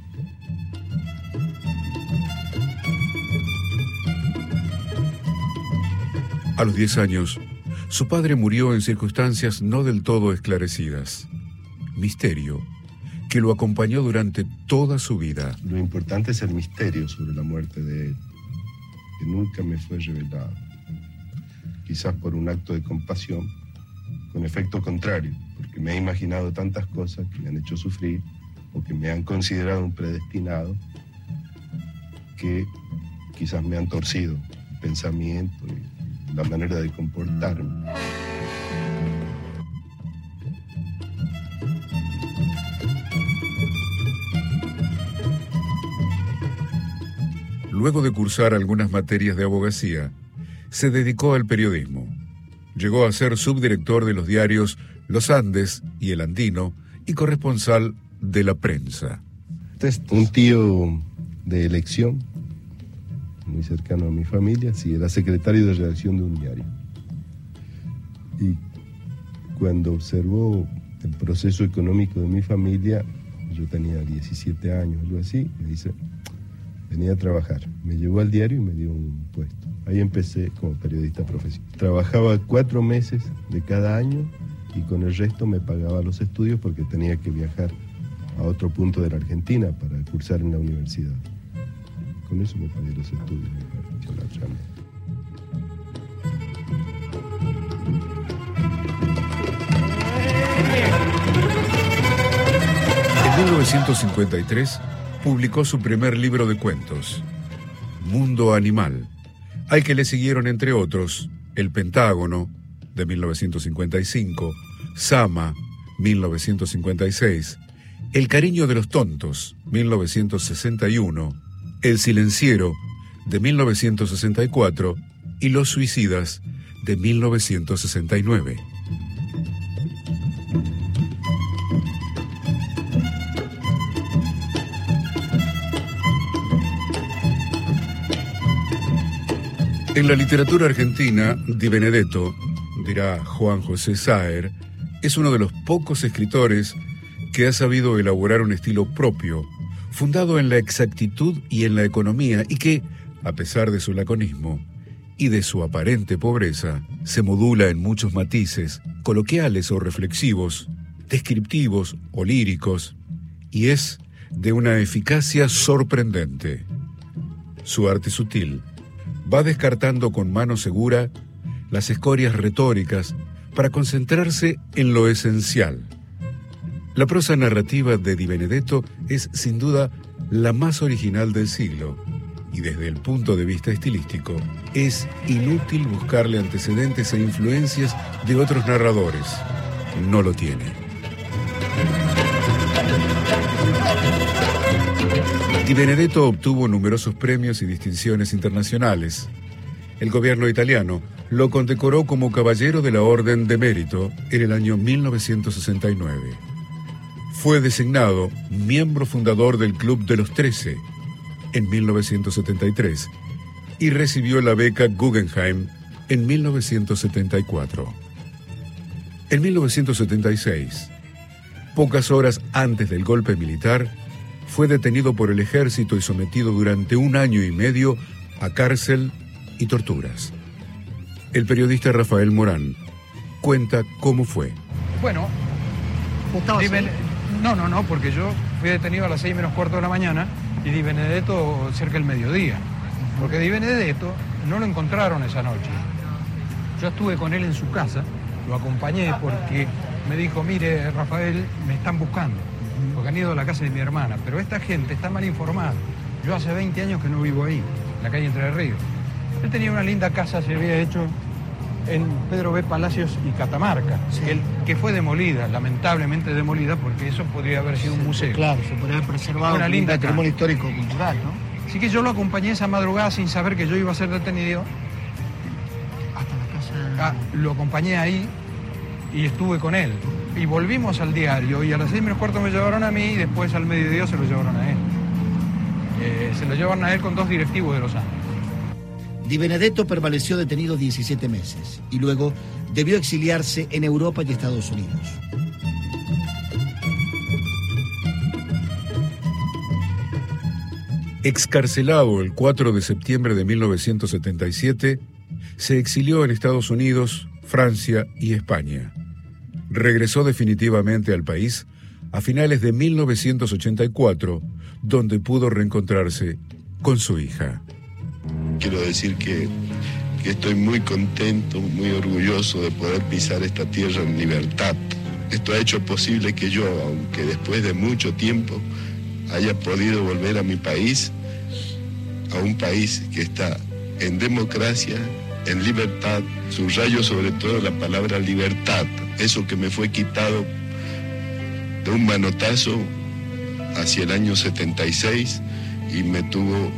A los 10 años, su padre murió en circunstancias no del todo esclarecidas. Misterio que lo acompañó durante toda su vida. Lo importante es el misterio sobre la muerte de él, que nunca me fue revelado. Quizás por un acto de compasión, con efecto contrario, porque me he imaginado tantas cosas que me han hecho sufrir o que me han considerado un predestinado, que quizás me han torcido el pensamiento y la manera de comportarme. Luego de cursar algunas materias de abogacía, se dedicó al periodismo. Llegó a ser subdirector de los diarios Los Andes y El Andino y corresponsal de la prensa. Un tío de elección, muy cercano a mi familia, sí, era secretario de redacción de un diario. Y cuando observó el proceso económico de mi familia, yo tenía 17 años, algo así, me dice, venía a trabajar. Me llevó al diario y me dio un puesto. Ahí empecé como periodista profesional. Trabajaba cuatro meses de cada año y con el resto me pagaba los estudios porque tenía que viajar a otro punto de la Argentina para cursar en la universidad. Con eso me pagué los estudios. En 1953 publicó su primer libro de cuentos, Mundo Animal, al que le siguieron entre otros El Pentágono, de 1955, Sama, 1956, El cariño de los tontos, 1961, El silenciero, de 1964, y Los suicidas, de 1969. En la literatura argentina, Di Benedetto, dirá Juan José Saer, es uno de los pocos escritores que ha sabido elaborar un estilo propio, fundado en la exactitud y en la economía, y que, a pesar de su laconismo y de su aparente pobreza, se modula en muchos matices, coloquiales o reflexivos, descriptivos o líricos, y es de una eficacia sorprendente. Su arte sutil va descartando con mano segura las escorias retóricas para concentrarse en lo esencial. La prosa narrativa de Di Benedetto es sin duda la más original del siglo y desde el punto de vista estilístico es inútil buscarle antecedentes e influencias de otros narradores. No lo tiene. Di Benedetto obtuvo numerosos premios y distinciones internacionales. El gobierno italiano lo condecoró como Caballero de la Orden de Mérito en el año 1969. Fue designado miembro fundador del Club de los Trece en 1973 y recibió la beca Guggenheim en 1974. En 1976, pocas horas antes del golpe militar, fue detenido por el ejército y sometido durante un año y medio a cárcel y torturas. El periodista Rafael Morán cuenta cómo fue. Bueno, no, no, no, porque yo fui detenido a las seis menos cuarto de la mañana y Di Benedetto cerca del mediodía. Porque Di Benedetto no lo encontraron esa noche. Yo estuve con él en su casa, lo acompañé porque me dijo, mire, Rafael, me están buscando porque han ido a la casa de mi hermana. Pero esta gente está mal informada. Yo hace 20 años que no vivo ahí, en la calle Entre Ríos. Él tenía una linda casa, se había hecho en Pedro B. Palacios y Catamarca, que, fue demolida, lamentablemente demolida, porque eso podría haber sido un museo. Claro, se podría haber preservado una linda patrimonio histórico-cultural, ¿no? Así que yo lo acompañé esa madrugada sin saber que yo iba a ser detenido. Hasta la casa. Ah, lo acompañé ahí y estuve con él y volvimos al diario y a las seis menos cuarto me llevaron a mí y después al mediodía se lo llevaron a él. Eh, se lo llevaron a él con dos directivos de los años. Di Benedetto permaneció detenido 17 meses y luego debió exiliarse en Europa y Estados Unidos. Excarcelado el 4 de septiembre de 1977, se exilió en Estados Unidos, Francia y España regresó definitivamente al país a finales de 1984, donde pudo reencontrarse con su hija. Quiero decir que, estoy muy contento, muy orgulloso de poder pisar esta tierra en libertad. Esto ha hecho posible que yo, aunque después de mucho tiempo, haya podido volver a mi país, a un país que está en democracia, en libertad, subrayo sobre todo la palabra libertad, eso que me fue quitado de un manotazo hacia el año 76 y me tuvo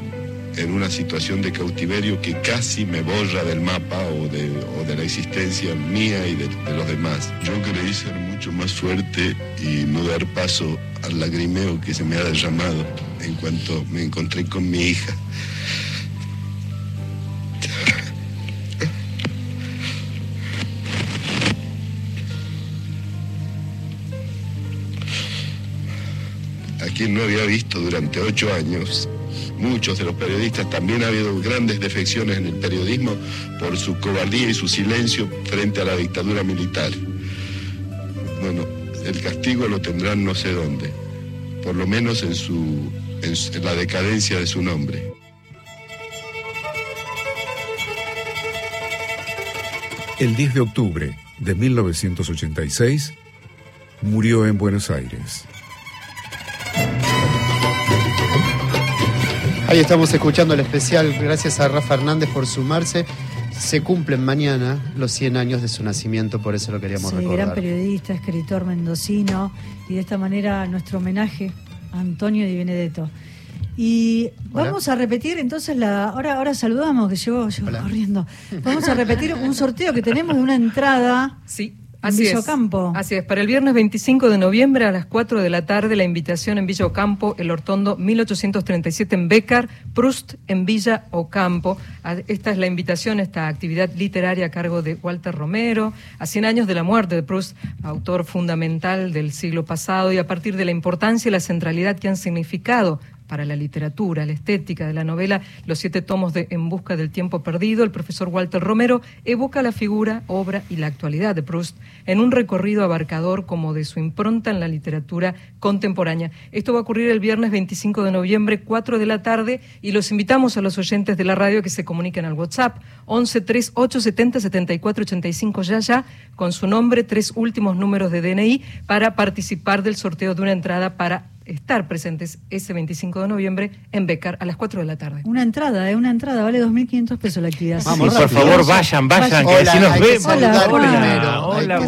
en una situación de cautiverio que casi me borra del mapa o de, la existencia mía y de, de, los demás. Yo creí ser mucho más fuerte y no dar paso al lagrimeo que se me ha derramado en cuanto me encontré con mi hija. Quien no había visto durante ocho años muchos de los periodistas, también ha habido grandes defecciones en el periodismo por su cobardía y su silencio frente a la dictadura militar. Bueno, el castigo lo tendrán no sé dónde, por lo menos en, su, en la decadencia de su nombre. El 10 de octubre de 1986 murió en Buenos Aires. Ahí estamos escuchando el especial, gracias a Rafa Hernández por sumarse. Se cumplen mañana los 100 años de su nacimiento, por eso lo queríamos sí, recordar. gran periodista, escritor mendocino, y de esta manera nuestro homenaje a Antonio Di Benedetto. Y vamos a repetir entonces la. Ahora, ahora saludamos, que llegó, llegó corriendo. Vamos a repetir un sorteo que tenemos de una entrada. Sí. Así es. Así es. Para el viernes 25 de noviembre a las 4 de la tarde, la invitación en Villa Ocampo, el Hortondo 1837 en Becar, Proust en Villa Ocampo. Esta es la invitación, esta actividad literaria a cargo de Walter Romero, a 100 años de la muerte de Proust, autor fundamental del siglo pasado, y a partir de la importancia y la centralidad que han significado para la literatura, la estética de la novela, los siete tomos de En Busca del Tiempo Perdido, el profesor Walter Romero evoca la figura, obra y la actualidad de Proust en un recorrido abarcador como de su impronta en la literatura contemporánea. Esto va a ocurrir el viernes 25 de noviembre, 4 de la tarde, y los invitamos a los oyentes de la radio que se comuniquen al WhatsApp 11 3 870 74 85 ya ya, con su nombre, tres últimos números de DNI, para participar del sorteo de una entrada para estar presentes ese 25 de noviembre en Becar a las 4 de la tarde. Una entrada, ¿eh? una entrada, vale 2.500 pesos la actividad. Vamos, por favor, vayan, vayan, que así nos vemos. Hola, Juan. Hola, hola,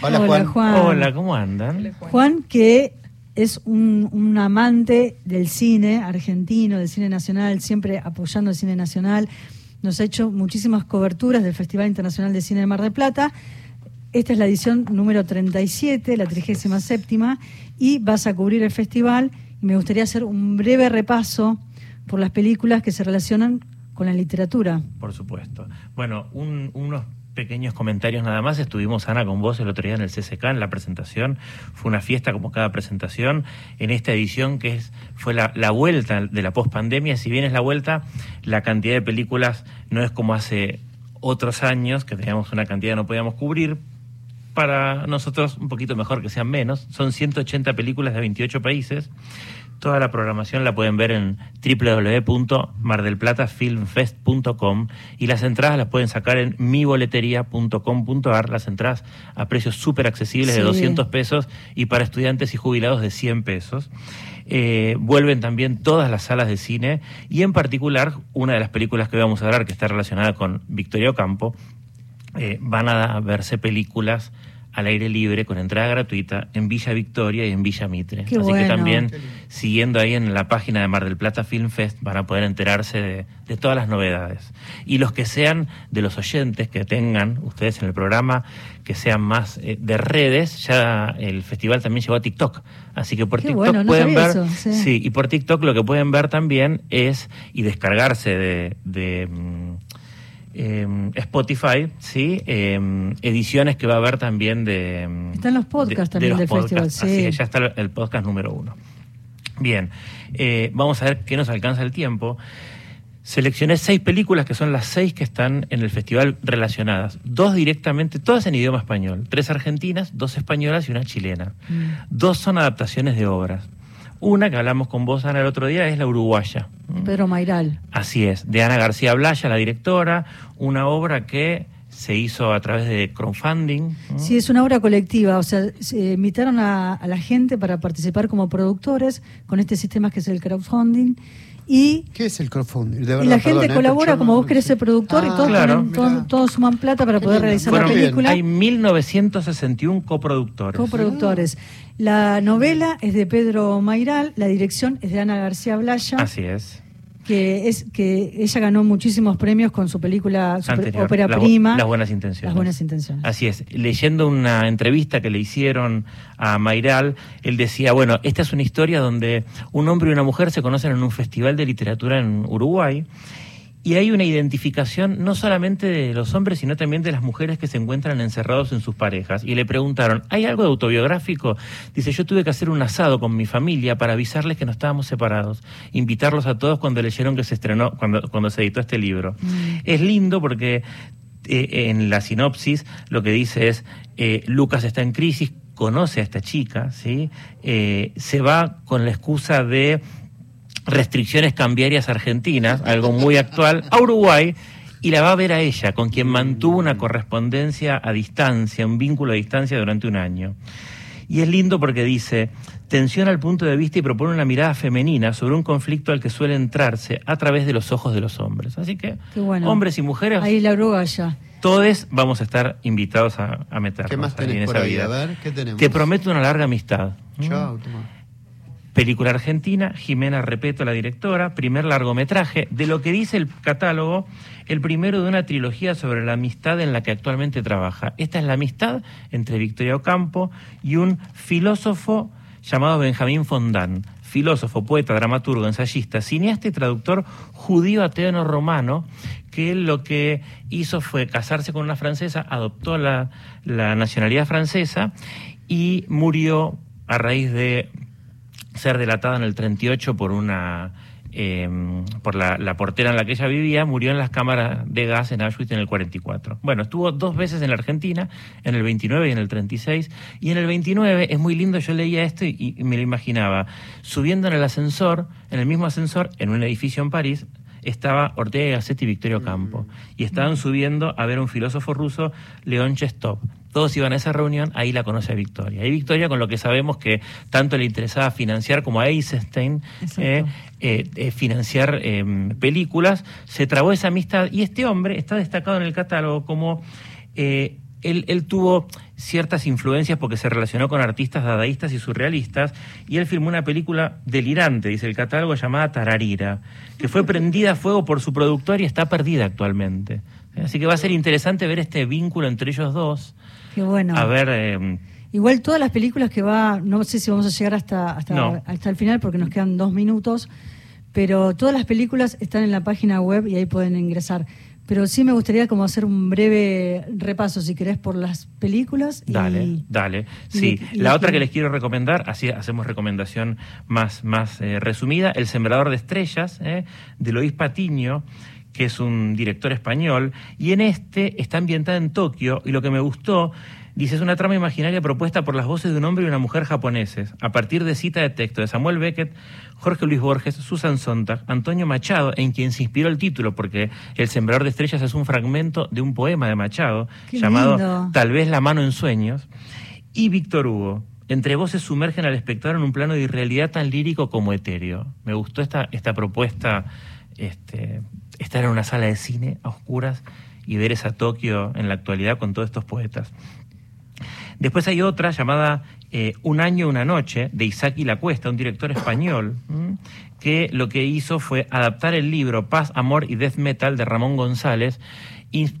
hola, Juan. Hola, ¿cómo andan? Juan, que es un, un, amante del cine argentino, del cine nacional, siempre apoyando el cine nacional. Nos ha hecho muchísimas coberturas del Festival Internacional de Cine de Mar del Plata esta es la edición número 37, la 37, y vas a cubrir el festival. Y me gustaría hacer un breve repaso por las películas que se relacionan con la literatura. Por supuesto. Bueno, unos pequeños comentarios nada más. Estuvimos, Ana, con vos el otro día en el CCK, en la presentación. Fue una fiesta como cada presentación. En esta edición que es, fue la, la vuelta de la pospandemia, si bien es la vuelta, la cantidad de películas no es como hace otros años, que teníamos una cantidad que no podíamos cubrir, para nosotros un poquito mejor que sean menos. Son 180 películas de 28 países. Toda la programación la pueden ver en www.mardelplatafilmfest.com y las entradas las pueden sacar en miboletería.com.ar, las entradas a precios súper accesibles de 200 pesos y para estudiantes y jubilados de 100 pesos. Eh, vuelven también todas las salas de cine y en particular una de las películas que vamos a hablar que está relacionada con Victoria Ocampo eh, van a verse películas al aire libre con entrada gratuita en Villa Victoria y en Villa Mitre. Así que también siguiendo ahí en la página de Mar del Plata Film Fest van a poder enterarse de, todas las novedades. Y los que sean de los oyentes que tengan ustedes en el programa, que sean más eh, de redes, ya el festival también llegó a TikTok. Así que por TikTok pueden ver, sí. y por TikTok lo que pueden ver también es y descargarse de mm, Em, Spotify, ¿sí? Em, ediciones que va a haber también de... Em, Están los podcasts también del festival, sí. Así ya está el podcast número uno. Bien, eh, vamos a ver qué nos alcanza el tiempo. Seleccioné seis películas que son las seis que están en el festival relacionadas. Dos directamente, todas en idioma español. Tres argentinas, dos españolas y una chilena. Mm. Dos son adaptaciones de obras. Una que hablamos con vos, Ana, el otro día, es la uruguaya. Pedro Mairal. Así es, de Ana García Blaya, la directora, una obra que se hizo a través de crowdfunding. Sí, es una obra colectiva, o sea, se invitaron a, la gente para participar como productores con este sistema que es el crowdfunding. Y ¿Qué es el crowdfunding? y la gente ¿eh? colabora, como vos querés ser productor, y ah, todos, suman plata para poder realizar la película. Hay 1961 coproductores. Coproductores. La novela es de Pedro Mairal, la dirección es de Ana García Blaya. Así es. que es que ella ganó muchísimos premios con su película Anterior, ópera Las prima Las buenas intenciones. Las buenas intenciones. Así es. Leyendo una entrevista que le hicieron a Mayral, él decía, bueno, esta es una historia donde un hombre y una mujer se conocen en un festival de literatura en Uruguay. Y hay una identificación no solamente de los hombres, sino también de las mujeres que se encuentran encerrados en sus parejas. Y le preguntaron, ¿hay algo de autobiográfico? Dice, yo tuve que hacer un asado con mi familia para avisarles que no estábamos separados. Invitarlos a todos cuando leyeron que se estrenó, cuando, cuando se editó este libro. Es lindo porque eh, en la sinopsis lo que dice es, eh, Lucas está en crisis, conoce a esta chica, ¿sí? Eh, se va con la excusa de restricciones cambiarias argentinas, algo muy actual, a Uruguay y la va a ver a ella, con quien mantuvo una correspondencia a distancia, un vínculo a distancia durante un año. Y es lindo porque dice, tensiona el punto de vista y propone una mirada femenina sobre un conflicto al que suele entrarse a través de los ojos de los hombres. Así que, bueno. hombres y mujeres, Ahí la Uruguaya. todos vamos a estar invitados a, a meternos ¿Qué más tenés en por esa ahí? vida. A ver, ¿qué tenemos? Te prometo una larga amistad. Chao, toma. Película argentina, Jimena Repeto, la directora, primer largometraje, de lo que dice el catálogo, el primero de una trilogía sobre la amistad en la que actualmente trabaja. Esta es la amistad entre Victoria Ocampo y un filósofo llamado Benjamín Fondán, filósofo, poeta, dramaturgo, ensayista, cineasta y traductor judío ateo romano, que lo que hizo fue casarse con una francesa, adoptó la nacionalidad francesa y murió a raíz de ser delatada en el 38 por una eh, por la, la portera en la que ella vivía, murió en las cámaras de gas en Auschwitz en el 44. Bueno, estuvo dos veces en la Argentina, en el 29 y en el 36, y en el 29 es muy lindo, yo leía esto y, y me lo imaginaba, subiendo en el ascensor, en el mismo ascensor, en un edificio en París, estaba Ortega y Gasset y Victorio Campo. Y estaban subiendo a ver a un filósofo ruso, León Chestov. Todos iban a esa reunión, ahí la conoce a Victoria. Y Victoria, con lo que sabemos que tanto le interesaba financiar como a Eisenstein, eh, eh, eh, financiar películas, se trabó esa amistad. Y este hombre está destacado en el catálogo como... él, él tuvo ciertas influencias porque se relacionó con artistas dadaístas y surrealistas y él filmó una película delirante, dice el catálogo, llamada Tararira, que fue prendida a fuego por su productor y está perdida actualmente. Así que va a ser interesante ver este vínculo entre ellos dos. Qué bueno. A ver, eh, Igual todas las películas que va, no sé si vamos a llegar hasta, hasta, No. hasta el final porque nos quedan dos minutos, pero todas las películas están en la página web y ahí pueden ingresar. Pero sí me gustaría como hacer un breve repaso, si querés, por las películas. y- Dale, dale. Sí, y- la otra que les quiero recomendar, así hacemos recomendación más, más eh, resumida, El Sembrador de Estrellas, eh, de Lois Patiño, que es un director español, y en este está ambientada en Tokio, y lo que me gustó, dice, es una trama imaginaria propuesta por las voces de un hombre y una mujer japoneses, a partir de cita de texto de Samuel Beckett, Jorge Luis Borges, Susan Sontag, Antonio Machado, en quien se inspiró el título, porque El Sembrador de Estrellas es un fragmento de un poema de Machado, Qué llamado lindo. Tal vez la mano en sueños, y Víctor Hugo. Entre voces sumergen al espectador en un plano de irrealidad tan lírico como etéreo. Me gustó esta, esta propuesta, este, estar en una sala de cine a oscuras y ver esa Tokio en la actualidad con todos estos poetas. Después hay otra llamada eh, Un año, una noche, de Isaac y la Cuesta, un director español, que lo que hizo fue adaptar el libro Paz, Amor y Death Metal de Ramón González,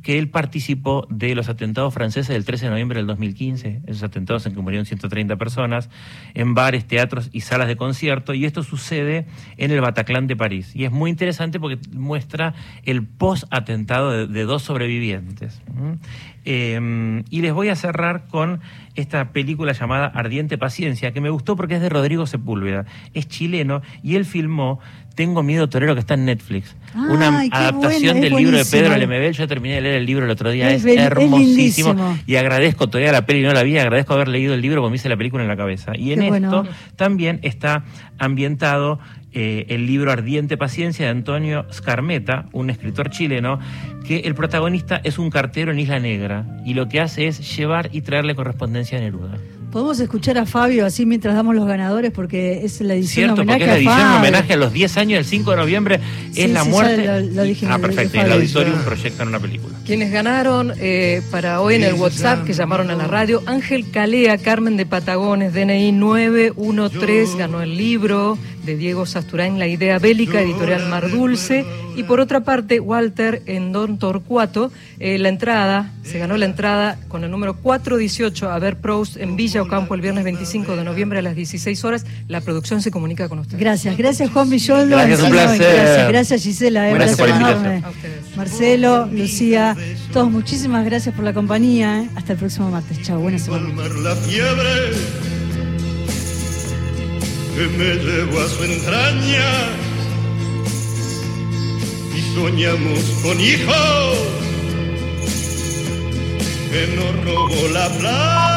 que él participó de los atentados franceses del 13 de noviembre del 2015, esos atentados en que murieron 130 personas, en bares, teatros y salas de concierto, y esto sucede en el Bataclan de París. Y es muy interesante porque muestra el post-atentado de, dos sobrevivientes. ¿m? Eh, y les voy a cerrar con esta película llamada Ardiente Paciencia, que me gustó porque es de Rodrigo Sepúlveda. Es chileno y él filmó Tengo Miedo Torero, que está en Netflix. Una adaptación del libro de. Pedro Lemebel. Yo terminé de leer el libro el otro día. Es Es, bel- es hermosísimo. y agradezco todavía la peli, no la vi. Agradezco haber leído el libro porque me hice la película en la cabeza. Y en esto también está ambientado eh, el libro Ardiente Paciencia de Antonio Scarmeta, un escritor chileno, que el protagonista es un cartero en Isla Negra y lo que hace es llevar y traerle correspondencia a Neruda. Podemos escuchar a Fabio así mientras damos los ganadores porque es la edición Cierto, homenaje porque es la a edición en homenaje a los 10 años, el 5 de noviembre, Sí, es la sí, ya muerte. lo- lo ah, perfecto, y el auditorium proyectan una película. Quienes ganaron eh, para hoy en el WhatsApp que llamaron a la radio, Ángel Calea, Carmen de Patagones, DNI 913, ganó el libro, de Diego Sasturain, La idea bélica, editorial Mar Dulce. Y por otra parte, Walter en Don Torcuato, eh, la entrada, se ganó la entrada con el número 418 a ver Proust en Villa Ocampo el viernes 25 de noviembre a las 16 horas. La producción se comunica con usted. Gracias, gracias Juan Villoldo. Gracias, un placer. Gracias, gracias Gisela. eh, Gracias por la enorme. A ustedes. Marcelo, Lucía, todos muchísimas gracias por la compañía. eh. Hasta el próximo martes. Chao, buena semana. calmar la fiebre que me llevó a su entraña y soñamos con hijos que nos robó la playa.